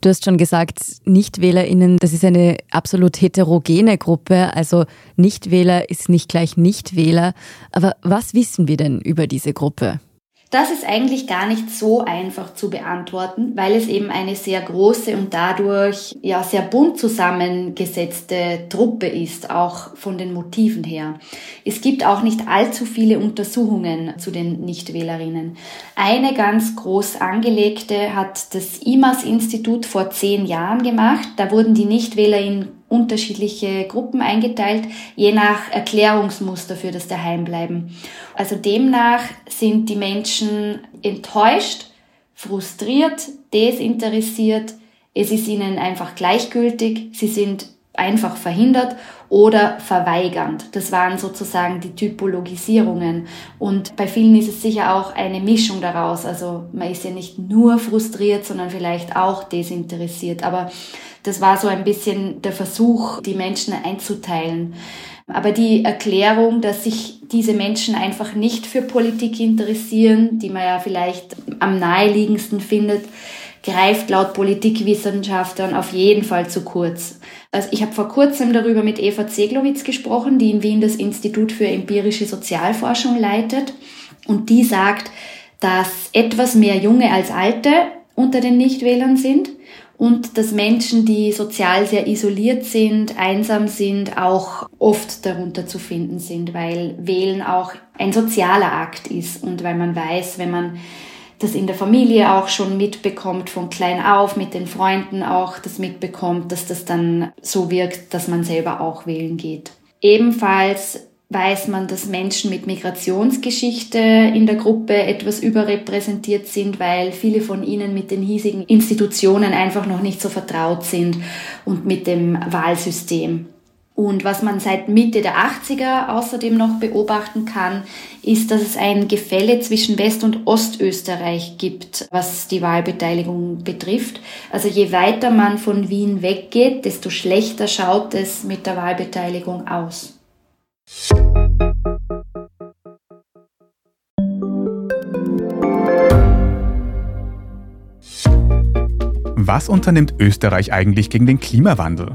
Du hast schon gesagt, NichtwählerInnen, das ist eine absolut heterogene Gruppe. Also Nichtwähler ist nicht gleich Nichtwähler. Aber was wissen wir denn über diese Gruppe? Das ist eigentlich gar nicht so einfach zu beantworten, weil es eben eine sehr große und dadurch ja sehr bunt zusammengesetzte Truppe ist, auch von den Motiven her. Es gibt auch nicht allzu viele Untersuchungen zu den Nichtwählerinnen. Eine ganz groß angelegte hat das IMAS-Institut vor zehn Jahren gemacht. Da wurden die Nichtwähler in unterschiedliche Gruppen eingeteilt, je nach Erklärungsmuster für das Daheimbleiben. Also demnach sind die Menschen enttäuscht, frustriert, desinteressiert, es ist ihnen einfach gleichgültig, sie sind einfach verhindert oder verweigernd. Das waren sozusagen die Typologisierungen. Und bei vielen ist es sicher auch eine Mischung daraus. Also man ist ja nicht nur frustriert, sondern vielleicht auch desinteressiert. Aber das war so ein bisschen der Versuch, die Menschen einzuteilen. Aber die Erklärung, dass sich diese Menschen einfach nicht für Politik interessieren, die man ja vielleicht am naheliegendsten findet, greift laut Politikwissenschaftlern auf jeden Fall zu kurz. Also ich habe vor kurzem darüber mit Eva Zeglowitz gesprochen, die in Wien das Institut für empirische Sozialforschung leitet. Und die sagt, dass etwas mehr Junge als Alte unter den Nichtwählern sind und dass Menschen, die sozial sehr isoliert sind, einsam sind, auch oft darunter zu finden sind, weil Wählen auch ein sozialer Akt ist und weil man weiß, wenn man das in der Familie auch schon mitbekommt, von klein auf, mit den Freunden auch das mitbekommt, dass das dann so wirkt, dass man selber auch wählen geht. Ebenfalls weiß man, dass Menschen mit Migrationsgeschichte in der Gruppe etwas überrepräsentiert sind, weil viele von ihnen mit den hiesigen Institutionen einfach noch nicht so vertraut sind und mit dem Wahlsystem. Und was man seit Mitte der 80er außerdem noch beobachten kann, ist, dass es ein Gefälle zwischen West- und Ostösterreich gibt, was die Wahlbeteiligung betrifft. Also je weiter man von Wien weggeht, desto schlechter schaut es mit der Wahlbeteiligung aus. Was unternimmt Österreich eigentlich gegen den Klimawandel?